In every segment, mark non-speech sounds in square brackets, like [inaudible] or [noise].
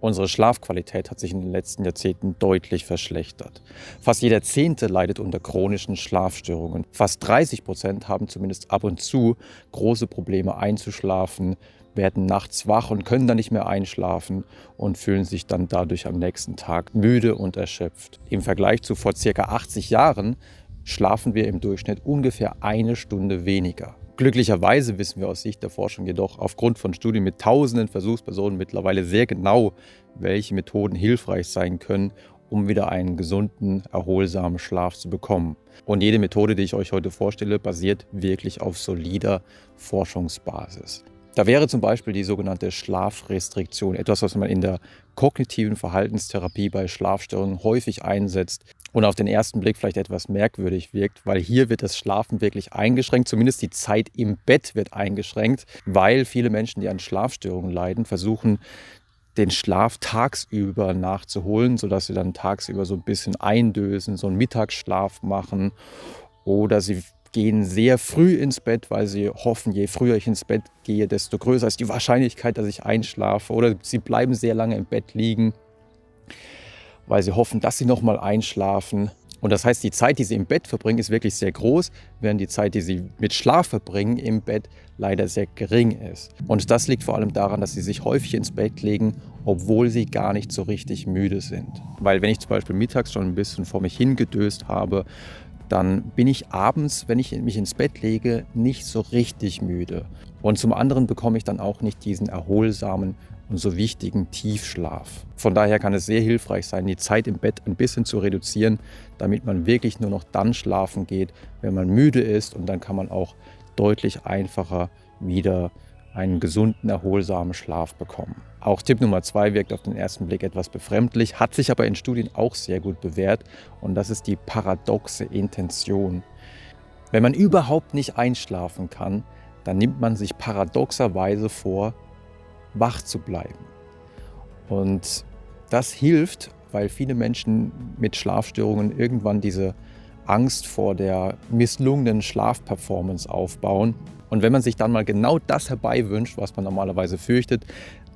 Unsere Schlafqualität hat sich in den letzten Jahrzehnten deutlich verschlechtert. Fast jeder Zehnte leidet unter chronischen Schlafstörungen. Fast 30 Prozent haben zumindest ab und zu große Probleme einzuschlafen, werden nachts wach und können dann nicht mehr einschlafen und fühlen sich dann dadurch am nächsten Tag müde und erschöpft. Im Vergleich zu vor circa 80 Jahren schlafen wir im Durchschnitt ungefähr eine Stunde weniger. Glücklicherweise wissen wir aus Sicht der Forschung jedoch aufgrund von Studien mit tausenden Versuchspersonen mittlerweile sehr genau, welche Methoden hilfreich sein können, um wieder einen gesunden, erholsamen Schlaf zu bekommen. Und jede Methode, die ich euch heute vorstelle, basiert wirklich auf solider Forschungsbasis. Da wäre zum Beispiel die sogenannte Schlafrestriktion, etwas, was man in der kognitiven Verhaltenstherapie bei Schlafstörungen häufig einsetzt und auf den ersten Blick vielleicht etwas merkwürdig wirkt, weil hier wird das Schlafen wirklich eingeschränkt, zumindest die Zeit im Bett wird eingeschränkt, weil viele Menschen, die an Schlafstörungen leiden, versuchen, den Schlaf tagsüber nachzuholen, sodass sie dann tagsüber so ein bisschen eindösen, so einen Mittagsschlaf machen oder sie gehen sehr früh ins Bett, weil sie hoffen, je früher ich ins Bett gehe, desto größer ist die Wahrscheinlichkeit, dass ich einschlafe. Oder sie bleiben sehr lange im Bett liegen, weil sie hoffen, dass sie nochmal einschlafen. Und das heißt, die Zeit, die sie im Bett verbringen, ist wirklich sehr groß, während die Zeit, die sie mit Schlaf verbringen im Bett, leider sehr gering ist. Und das liegt vor allem daran, dass sie sich häufig ins Bett legen, obwohl sie gar nicht so richtig müde sind. Weil wenn ich zum Beispiel mittags schon ein bisschen vor mich hingedöst habe, dann bin ich abends, wenn ich mich ins Bett lege, nicht so richtig müde. Und zum anderen bekomme ich dann auch nicht diesen erholsamen so wichtigen Tiefschlaf. Von daher kann es sehr hilfreich sein, die Zeit im Bett ein bisschen zu reduzieren, damit man wirklich nur noch dann schlafen geht, wenn man müde ist und dann kann man auch deutlich einfacher wieder einen gesunden, erholsamen Schlaf bekommen. Auch Tipp Nummer zwei wirkt auf den ersten Blick etwas befremdlich, hat sich aber in Studien auch sehr gut bewährt und das ist die paradoxe Intention. Wenn man überhaupt nicht einschlafen kann, dann nimmt man sich paradoxerweise vor, wach zu bleiben. Und das hilft, weil viele Menschen mit Schlafstörungen irgendwann diese Angst vor der misslungenen Schlafperformance aufbauen. Und wenn man sich dann mal genau das herbeiwünscht, was man normalerweise fürchtet,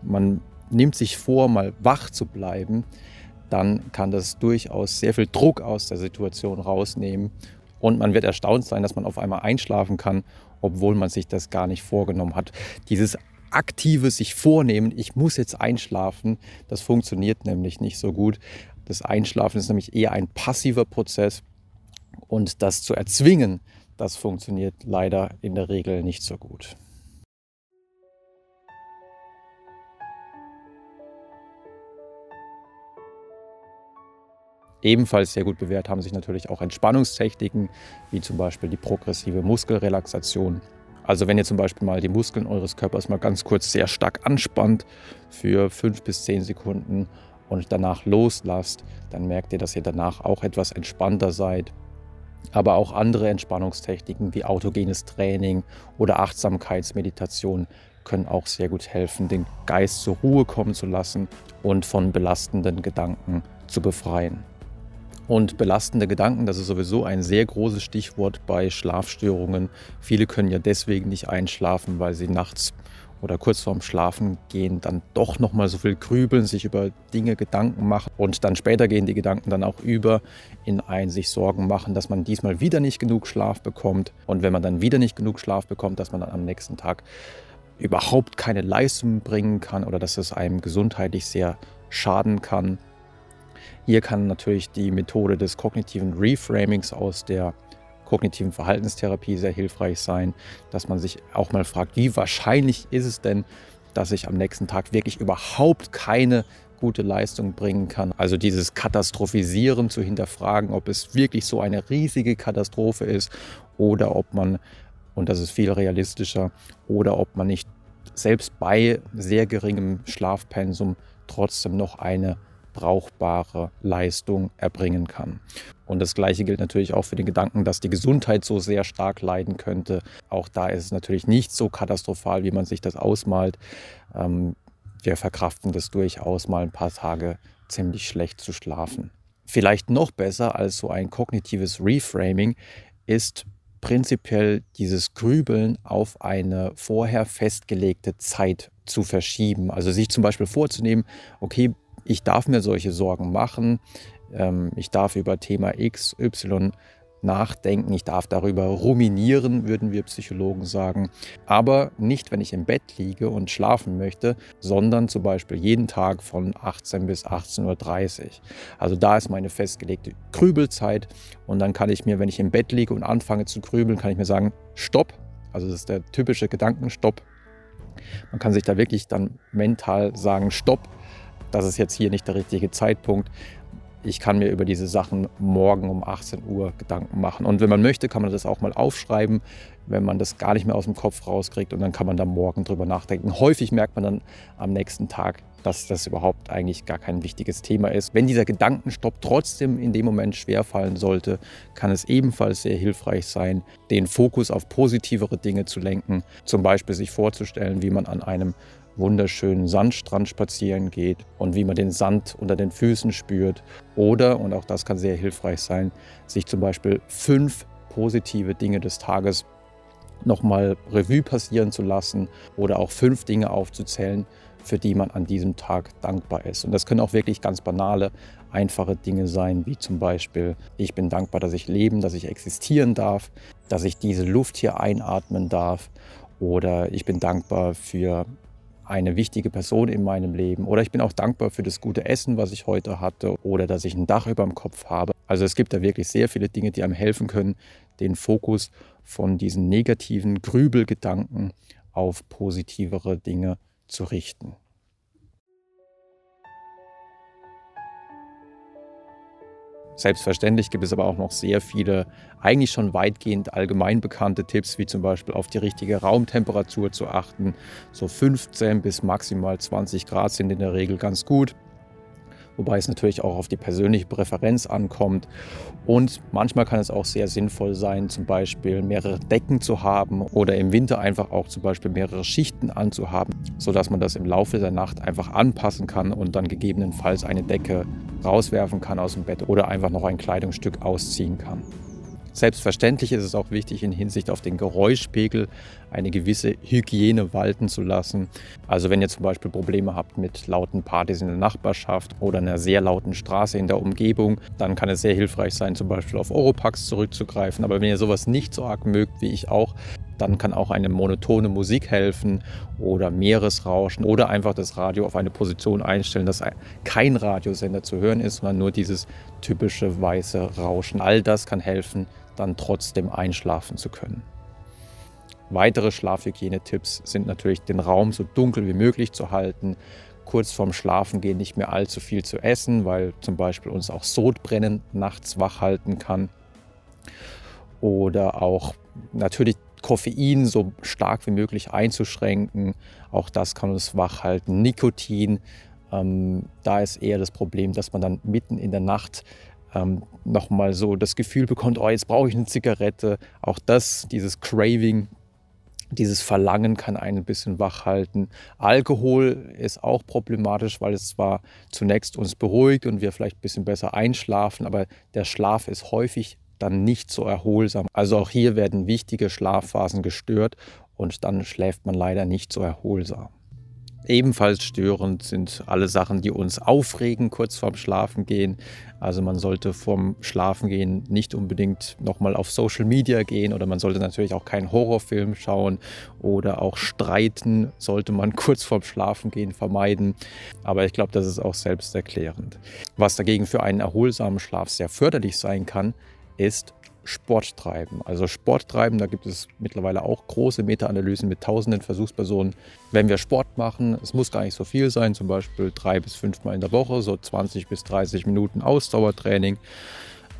man nimmt sich vor, mal wach zu bleiben, dann kann das durchaus sehr viel Druck aus der Situation rausnehmen. Und man wird erstaunt sein, dass man auf einmal einschlafen kann, obwohl man sich das gar nicht vorgenommen hat. Dieses aktive sich vornehmen, ich muss jetzt einschlafen, das funktioniert nämlich nicht so gut. Das Einschlafen ist nämlich eher ein passiver Prozess und das zu erzwingen, das funktioniert leider in der Regel nicht so gut. Ebenfalls sehr gut bewährt haben sich natürlich auch Entspannungstechniken, wie zum Beispiel die progressive Muskelrelaxation. Also wenn ihr zum Beispiel mal die Muskeln eures Körpers mal ganz kurz sehr stark anspannt für fünf bis zehn Sekunden und danach loslasst, dann merkt ihr, dass ihr danach auch etwas entspannter seid. Aber auch andere Entspannungstechniken wie autogenes Training oder Achtsamkeitsmeditation können auch sehr gut helfen, den Geist zur Ruhe kommen zu lassen und von belastenden Gedanken zu befreien. Und belastende Gedanken, das ist sowieso ein sehr großes Stichwort bei Schlafstörungen. Viele können ja deswegen nicht einschlafen, weil sie nachts oder kurz vorm Schlafen gehen dann doch noch mal so viel grübeln, sich über Dinge Gedanken machen und dann später gehen die Gedanken dann auch über in ein sich Sorgen machen, dass man diesmal wieder nicht genug Schlaf bekommt und wenn man dann wieder nicht genug Schlaf bekommt, dass man dann am nächsten Tag überhaupt keine Leistung bringen kann oder dass es einem gesundheitlich sehr schaden kann. Hier kann natürlich die Methode des kognitiven Reframings aus der kognitiven Verhaltenstherapie sehr hilfreich sein, dass man sich auch mal fragt, wie wahrscheinlich ist es denn, dass ich am nächsten Tag wirklich überhaupt keine gute Leistung bringen kann. Also dieses Katastrophisieren zu hinterfragen, ob es wirklich so eine riesige Katastrophe ist oder ob man, und das ist viel realistischer, oder ob man nicht selbst bei sehr geringem Schlafpensum trotzdem noch eine brauchbare Leistung erbringen kann. Und das Gleiche gilt natürlich auch für den Gedanken, dass die Gesundheit so sehr stark leiden könnte. Auch da ist es natürlich nicht so katastrophal, wie man sich das ausmalt. Ähm, wir verkraften das durchaus mal ein paar Tage ziemlich schlecht zu schlafen. Vielleicht noch besser als so ein kognitives Reframing ist prinzipiell dieses Grübeln auf eine vorher festgelegte Zeit zu verschieben. Also sich zum Beispiel vorzunehmen, okay, ich darf mir solche Sorgen machen, ähm, ich darf über Thema X, Y nachdenken, ich darf darüber ruminieren, würden wir Psychologen sagen. Aber nicht, wenn ich im Bett liege und schlafen möchte, sondern zum Beispiel jeden Tag von 18 bis 18.30 Uhr. Also da ist meine festgelegte Grübelzeit und dann kann ich mir, wenn ich im Bett liege und anfange zu grübeln, kann ich mir sagen, stopp. Also das ist der typische Gedankenstopp. Man kann sich da wirklich dann mental sagen, stopp, das ist jetzt hier nicht der richtige Zeitpunkt. Ich kann mir über diese Sachen morgen um 18 Uhr Gedanken machen. Und wenn man möchte, kann man das auch mal aufschreiben, wenn man das gar nicht mehr aus dem Kopf rauskriegt. Und dann kann man da morgen drüber nachdenken. Häufig merkt man dann am nächsten Tag, dass das überhaupt eigentlich gar kein wichtiges Thema ist. Wenn dieser Gedankenstopp trotzdem in dem Moment schwerfallen sollte, kann es ebenfalls sehr hilfreich sein, den Fokus auf positivere Dinge zu lenken. Zum Beispiel sich vorzustellen, wie man an einem wunderschönen Sandstrand spazieren geht und wie man den Sand unter den Füßen spürt. Oder, und auch das kann sehr hilfreich sein, sich zum Beispiel fünf positive Dinge des Tages nochmal Revue passieren zu lassen oder auch fünf Dinge aufzuzählen, für die man an diesem Tag dankbar ist. Und das können auch wirklich ganz banale, einfache Dinge sein, wie zum Beispiel, ich bin dankbar, dass ich leben, dass ich existieren darf, dass ich diese Luft hier einatmen darf oder ich bin dankbar für eine wichtige Person in meinem Leben. Oder ich bin auch dankbar für das gute Essen, was ich heute hatte. Oder dass ich ein Dach über dem Kopf habe. Also es gibt da wirklich sehr viele Dinge, die einem helfen können, den Fokus von diesen negativen Grübelgedanken auf positivere Dinge zu richten. Selbstverständlich gibt es aber auch noch sehr viele, eigentlich schon weitgehend allgemein bekannte Tipps, wie zum Beispiel auf die richtige Raumtemperatur zu achten. So 15 bis maximal 20 Grad sind in der Regel ganz gut wobei es natürlich auch auf die persönliche Präferenz ankommt. Und manchmal kann es auch sehr sinnvoll sein, zum Beispiel mehrere Decken zu haben oder im Winter einfach auch zum Beispiel mehrere Schichten anzuhaben, sodass man das im Laufe der Nacht einfach anpassen kann und dann gegebenenfalls eine Decke rauswerfen kann aus dem Bett oder einfach noch ein Kleidungsstück ausziehen kann. Selbstverständlich ist es auch wichtig, in Hinsicht auf den Geräuschpegel eine gewisse Hygiene walten zu lassen. Also wenn ihr zum Beispiel Probleme habt mit lauten Partys in der Nachbarschaft oder einer sehr lauten Straße in der Umgebung, dann kann es sehr hilfreich sein, zum Beispiel auf Oropax zurückzugreifen. Aber wenn ihr sowas nicht so arg mögt wie ich auch, dann kann auch eine monotone Musik helfen oder Meeresrauschen oder einfach das Radio auf eine Position einstellen, dass kein Radiosender zu hören ist, sondern nur dieses typische weiße Rauschen. All das kann helfen, dann trotzdem einschlafen zu können. Weitere Schlafhygienetipps sind natürlich, den Raum so dunkel wie möglich zu halten, kurz vorm Schlafengehen nicht mehr allzu viel zu essen, weil zum Beispiel uns auch Sodbrennen nachts wach halten kann. Oder auch natürlich Koffein so stark wie möglich einzuschränken. Auch das kann uns wach halten. Nikotin, ähm, da ist eher das Problem, dass man dann mitten in der Nacht ähm, nochmal so das Gefühl bekommt, oh, jetzt brauche ich eine Zigarette. Auch das, dieses Craving, dieses Verlangen kann einen ein bisschen wach halten. Alkohol ist auch problematisch, weil es zwar zunächst uns beruhigt und wir vielleicht ein bisschen besser einschlafen, aber der Schlaf ist häufig dann nicht so erholsam. Also auch hier werden wichtige Schlafphasen gestört und dann schläft man leider nicht so erholsam. Ebenfalls störend sind alle Sachen, die uns aufregen kurz vorm Schlafengehen. Also man sollte vorm Schlafengehen nicht unbedingt nochmal auf Social Media gehen oder man sollte natürlich auch keinen Horrorfilm schauen oder auch streiten sollte man [laughs] kurz vorm Schlafengehen vermeiden. Aber ich glaube, das ist auch selbsterklärend. Was dagegen für einen erholsamen Schlaf sehr förderlich sein kann, ist Sport treiben. Also Sport treiben, da gibt es mittlerweile auch große Meta-Analysen mit tausenden Versuchspersonen. Wenn wir Sport machen, es muss gar nicht so viel sein, zum Beispiel drei bis fünfmal in der Woche, so 20 bis 30 Minuten Ausdauertraining,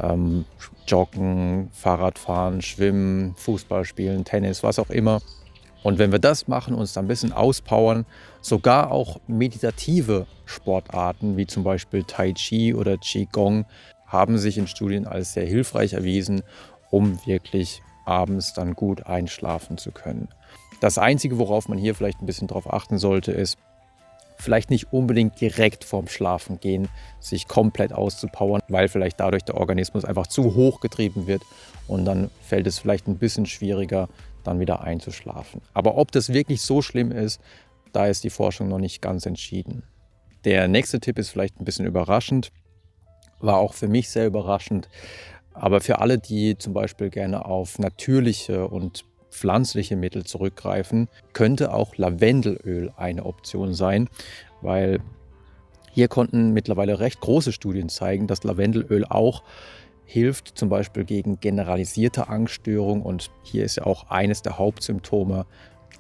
ähm, Joggen, Fahrradfahren, Schwimmen, Fußball spielen, Tennis, was auch immer. Und wenn wir das machen, uns dann ein bisschen auspowern, sogar auch meditative Sportarten wie zum Beispiel Tai Chi oder Qigong haben sich in Studien als sehr hilfreich erwiesen, um wirklich abends dann gut einschlafen zu können. Das Einzige, worauf man hier vielleicht ein bisschen drauf achten sollte, ist, vielleicht nicht unbedingt direkt vorm Schlafen gehen, sich komplett auszupowern, weil vielleicht dadurch der Organismus einfach zu hoch getrieben wird und dann fällt es vielleicht ein bisschen schwieriger, dann wieder einzuschlafen. Aber ob das wirklich so schlimm ist, da ist die Forschung noch nicht ganz entschieden. Der nächste Tipp ist vielleicht ein bisschen überraschend, war auch für mich sehr überraschend, aber für alle, die zum Beispiel gerne auf natürliche und pflanzliche Mittel zurückgreifen, könnte auch Lavendelöl eine Option sein, weil hier konnten mittlerweile recht große Studien zeigen, dass Lavendelöl auch hilft, zum Beispiel gegen generalisierte Angststörungen. Und hier ist ja auch eines der Hauptsymptome,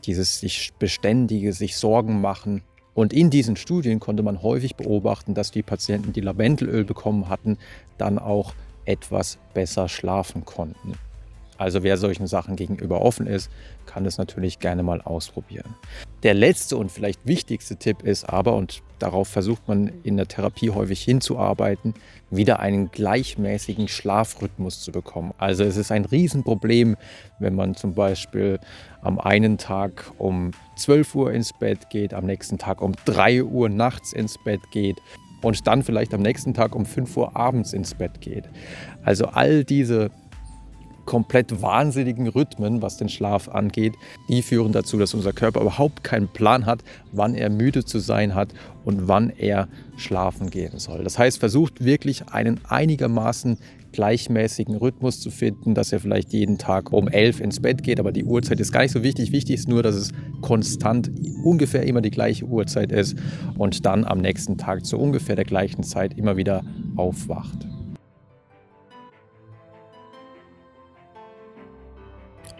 dieses sich beständige, sich Sorgen machen. Und in diesen Studien konnte man häufig beobachten, dass die Patienten, die Lavendelöl bekommen hatten, dann auch etwas besser schlafen konnten. Also wer solchen Sachen gegenüber offen ist, kann es natürlich gerne mal ausprobieren. Der letzte und vielleicht wichtigste Tipp ist aber, und darauf versucht man in der Therapie häufig hinzuarbeiten, wieder einen gleichmäßigen Schlafrhythmus zu bekommen. Also es ist ein Riesenproblem, wenn man zum Beispiel am einen Tag um 12 Uhr ins Bett geht, am nächsten Tag um 3 Uhr nachts ins Bett geht und dann vielleicht am nächsten Tag um 5 Uhr abends ins Bett geht. Also all diese komplett wahnsinnigen Rhythmen, was den Schlaf angeht, die führen dazu, dass unser Körper überhaupt keinen Plan hat, wann er müde zu sein hat und wann er schlafen gehen soll. Das heißt, versucht wirklich einen einigermaßen gleichmäßigen Rhythmus zu finden, dass er vielleicht jeden Tag um elf ins Bett geht, aber die Uhrzeit ist gar nicht so wichtig. Wichtig ist nur, dass es konstant ungefähr immer die gleiche Uhrzeit ist und dann am nächsten Tag zu ungefähr der gleichen Zeit immer wieder aufwacht.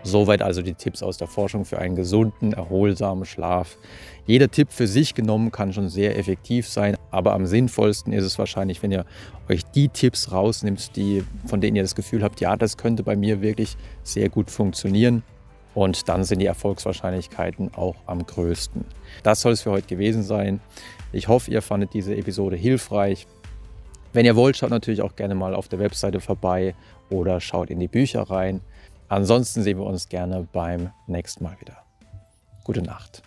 Soweit also die Tipps aus der Forschung für einen gesunden, erholsamen Schlaf. Jeder Tipp für sich genommen kann schon sehr effektiv sein, aber am sinnvollsten ist es wahrscheinlich, wenn ihr euch die Tipps rausnimmt, die, von denen ihr das Gefühl habt, ja, das könnte bei mir wirklich sehr gut funktionieren. Und dann sind die Erfolgswahrscheinlichkeiten auch am größten. Das soll es für heute gewesen sein. Ich hoffe, ihr fandet diese Episode hilfreich. Wenn ihr wollt, schaut natürlich auch gerne mal auf der Webseite vorbei oder schaut in die Bücher rein. Ansonsten sehen wir uns gerne beim nächsten Mal wieder. Gute Nacht.